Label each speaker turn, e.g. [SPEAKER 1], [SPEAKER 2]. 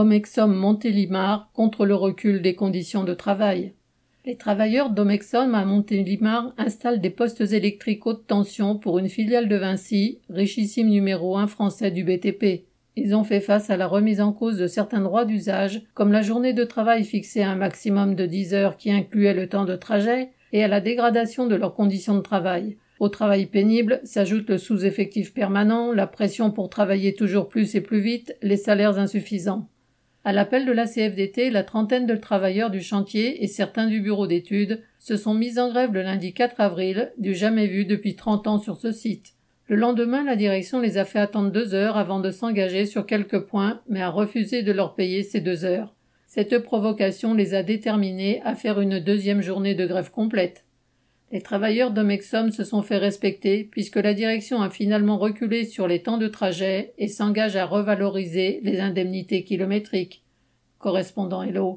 [SPEAKER 1] Omexom Montélimar contre le recul des conditions de travail. Les travailleurs d'Omexom à Montélimar installent des postes électriques haute tension pour une filiale de Vinci, richissime numéro un français du BTP. Ils ont fait face à la remise en cause de certains droits d'usage, comme la journée de travail fixée à un maximum de 10 heures qui incluait le temps de trajet, et à la dégradation de leurs conditions de travail. Au travail pénible s'ajoute le sous-effectif permanent, la pression pour travailler toujours plus et plus vite, les salaires insuffisants. À l'appel de la CFDT, la trentaine de travailleurs du chantier et certains du bureau d'études se sont mis en grève le lundi 4 avril, du jamais vu depuis 30 ans sur ce site. Le lendemain, la direction les a fait attendre deux heures avant de s'engager sur quelques points, mais a refusé de leur payer ces deux heures. Cette provocation les a déterminés à faire une deuxième journée de grève complète. Les travailleurs d'Omexom se sont fait respecter puisque la direction a finalement reculé sur les temps de trajet et s'engage à revaloriser les indemnités kilométriques. Correspondant Hello.